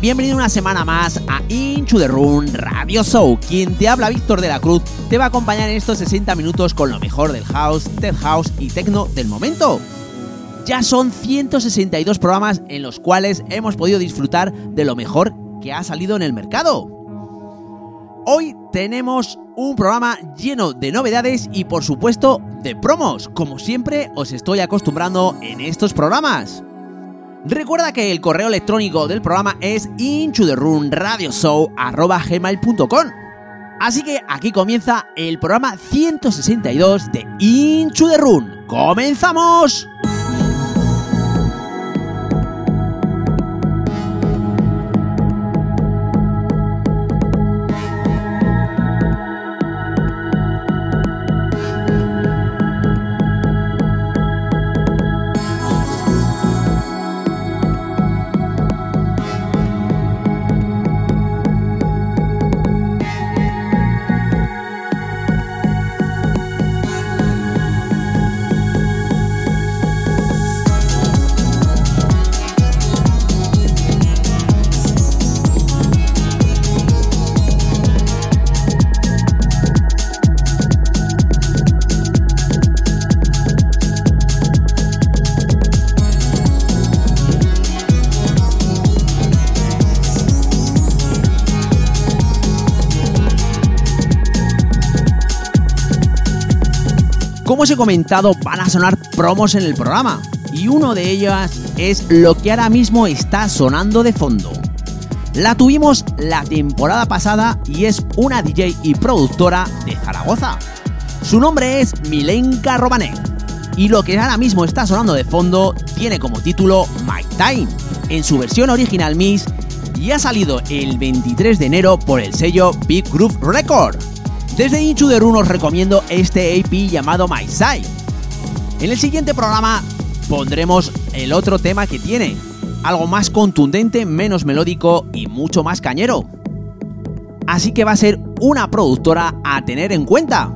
bienvenido una semana más a Into the Room Radio Show. Quien te habla, Víctor de la Cruz, te va a acompañar en estos 60 minutos con lo mejor del house, tech house y techno del momento. Ya son 162 programas en los cuales hemos podido disfrutar de lo mejor que ha salido en el mercado. Hoy tenemos un programa lleno de novedades y por supuesto de promos, como siempre os estoy acostumbrando en estos programas. Recuerda que el correo electrónico del programa es inchuderunradioshow.com Así que aquí comienza el programa 162 de Inchu the Run. ¡Comenzamos! Como os he comentado, van a sonar promos en el programa y uno de ellas es lo que ahora mismo está sonando de fondo. La tuvimos la temporada pasada y es una DJ y productora de Zaragoza. Su nombre es Milenka Romanek y lo que ahora mismo está sonando de fondo tiene como título My Time en su versión original Miss y ha salido el 23 de enero por el sello Big Groove Record. Desde Inchu de Rune os recomiendo este AP llamado My Side. En el siguiente programa pondremos el otro tema que tiene, algo más contundente, menos melódico y mucho más cañero. Así que va a ser una productora a tener en cuenta.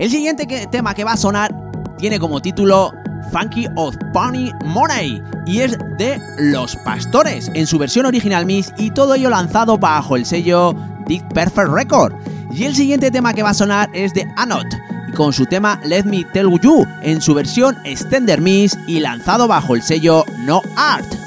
El siguiente tema que va a sonar tiene como título Funky of Pony Money y es de Los Pastores en su versión original Miss y todo ello lanzado bajo el sello Dick Perfect Record. Y el siguiente tema que va a sonar es de Anot con su tema Let Me Tell You en su versión Extender Miss y lanzado bajo el sello No Art.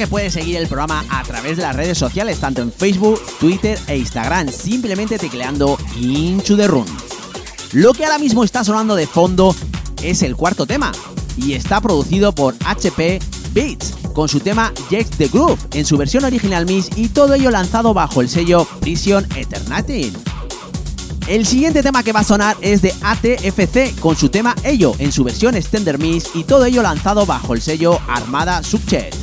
Que puedes seguir el programa a través de las redes sociales, tanto en Facebook, Twitter e Instagram, simplemente tecleando Into the Room. Lo que ahora mismo está sonando de fondo es el cuarto tema y está producido por HP Beats con su tema Jack the Groove en su versión original Miss y todo ello lanzado bajo el sello Vision Eternity. El siguiente tema que va a sonar es de ATFC con su tema Ello en su versión Extender Miss y todo ello lanzado bajo el sello Armada Subchet.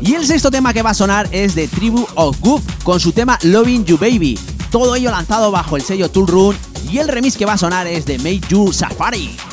Y el sexto tema que va a sonar es de Tribu of Goof con su tema Loving You Baby, todo ello lanzado bajo el sello Tool Run y el remix que va a sonar es de Make You Safari.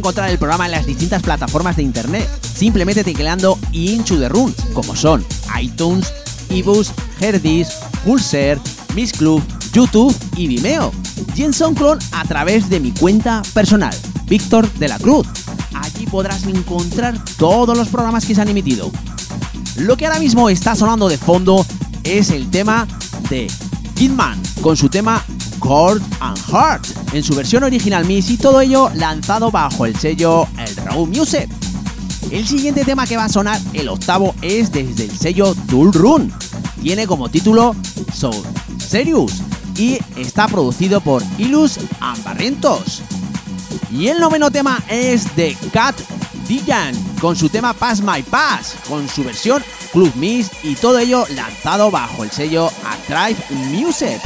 Encontrar el programa en las distintas plataformas de internet, simplemente tecleando Into the Room, como son iTunes, eBooks, Herdis, Pulser, Miss Club, YouTube y Vimeo. Y en SoundCloud a través de mi cuenta personal, Víctor de la Cruz. Allí podrás encontrar todos los programas que se han emitido. Lo que ahora mismo está sonando de fondo es el tema de Kidman con su tema Cold and Heart en su versión original Miss y todo ello lanzado bajo el sello El Raw Music. El siguiente tema que va a sonar, el octavo, es desde el sello Tool Run. Tiene como título So Serious y está producido por Ilus Ambarrientos. Y el noveno tema es de Cat Digan con su tema Pass My Pass, con su versión Club Miss y todo ello lanzado bajo el sello Drive Music.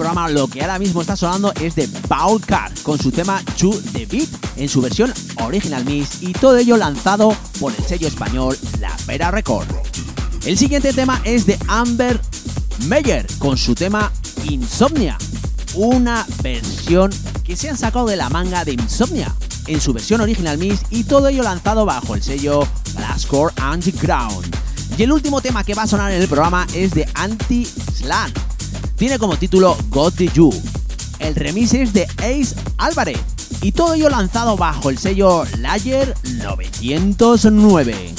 Programa, lo que ahora mismo está sonando es de Paul Carr con su tema To The Beat en su versión Original Mix y todo ello lanzado por el sello español La Vera Record. El siguiente tema es de Amber Meyer con su tema Insomnia, una versión que se han sacado de la manga de Insomnia en su versión Original Mix y todo ello lanzado bajo el sello Glasscore Underground. Y el último tema que va a sonar en el programa es de Anti-Slan tiene como título God the You. El remix es de Ace Álvarez y todo ello lanzado bajo el sello Layer 909.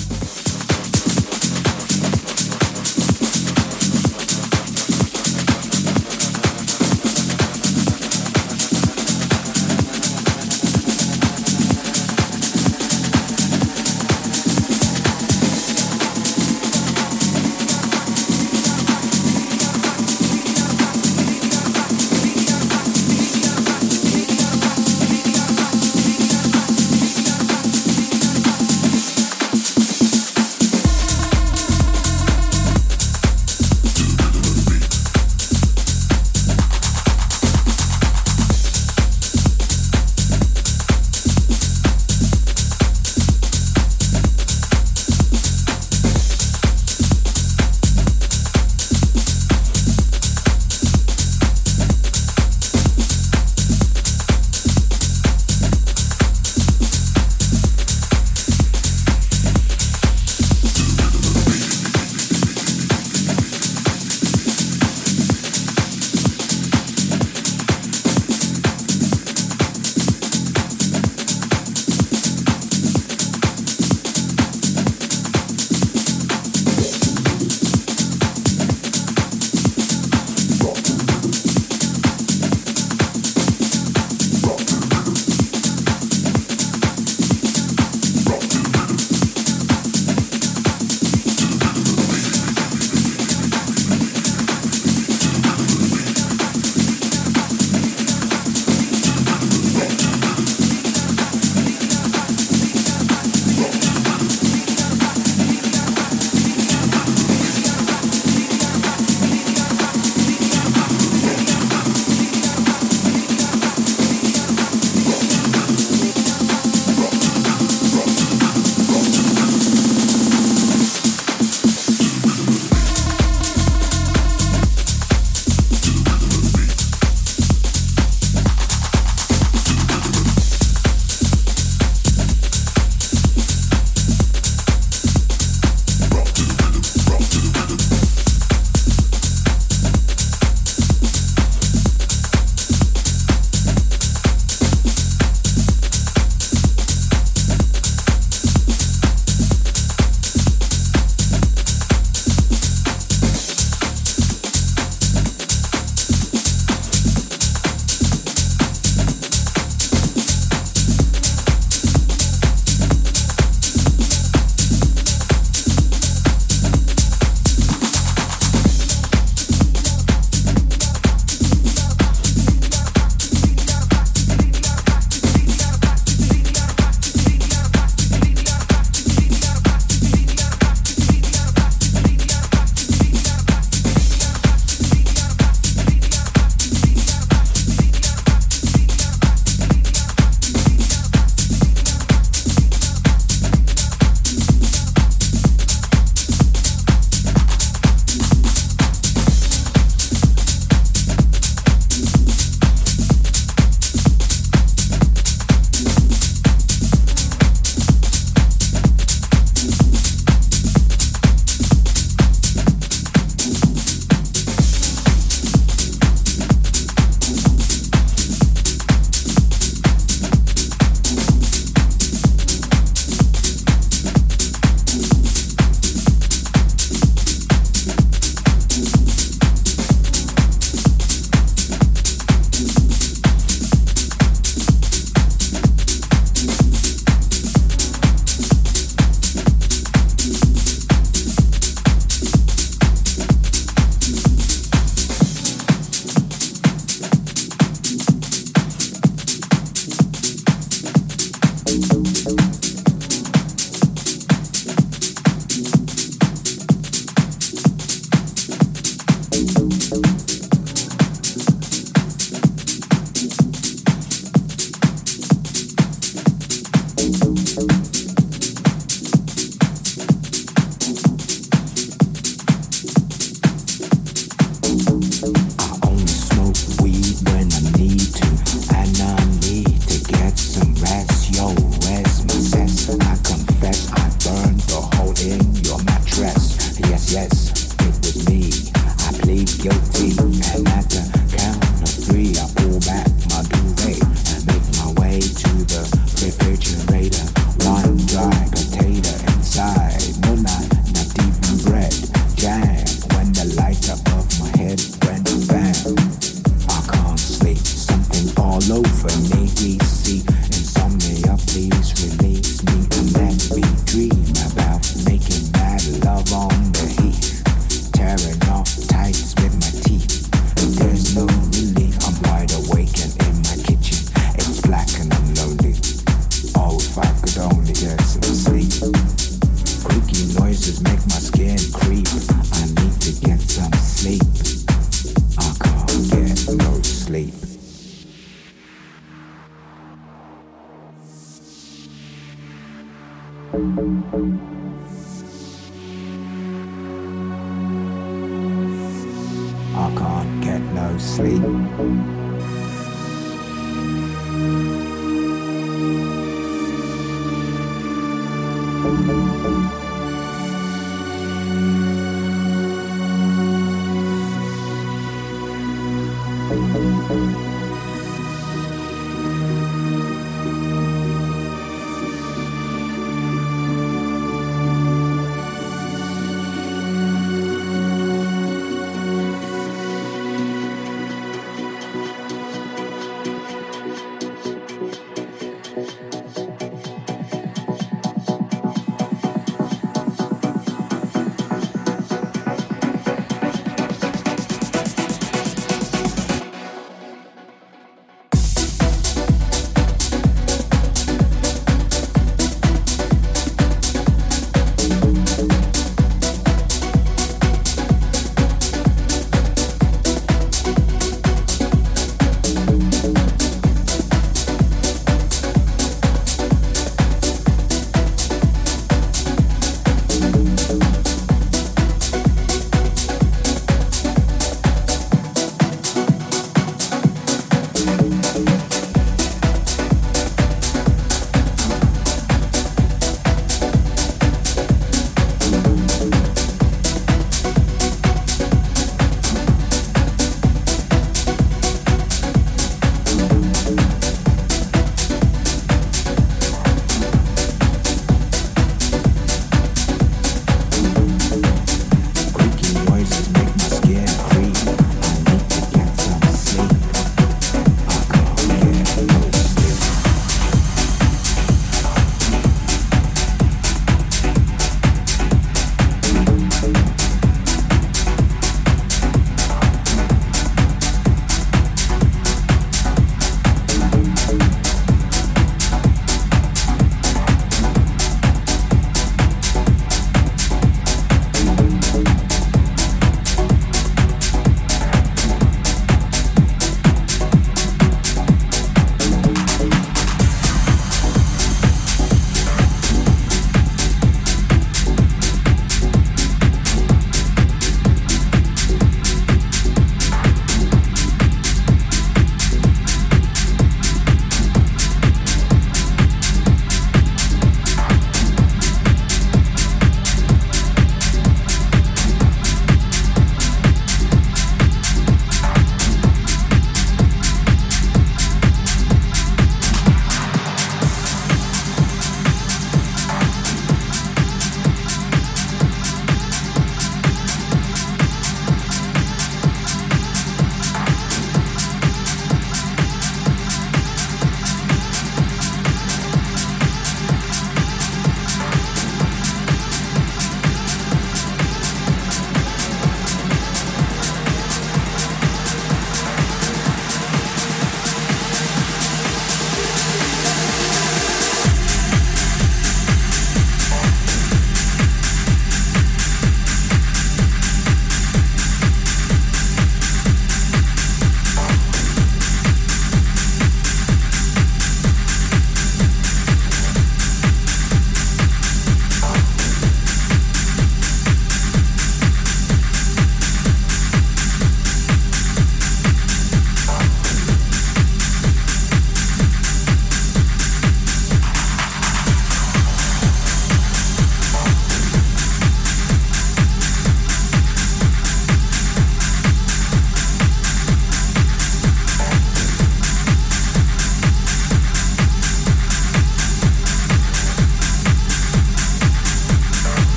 sleep.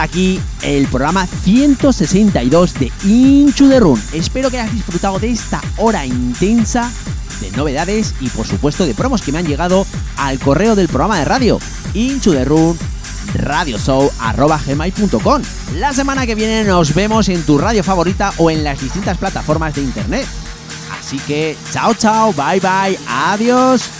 Aquí el programa 162 de Inchu Run. Espero que hayas disfrutado de esta hora intensa de novedades y por supuesto de promos que me han llegado al correo del programa de radio Inchu the Run radioshow.gmail.com La semana que viene nos vemos en tu radio favorita o en las distintas plataformas de internet. Así que chao chao, bye bye, adiós.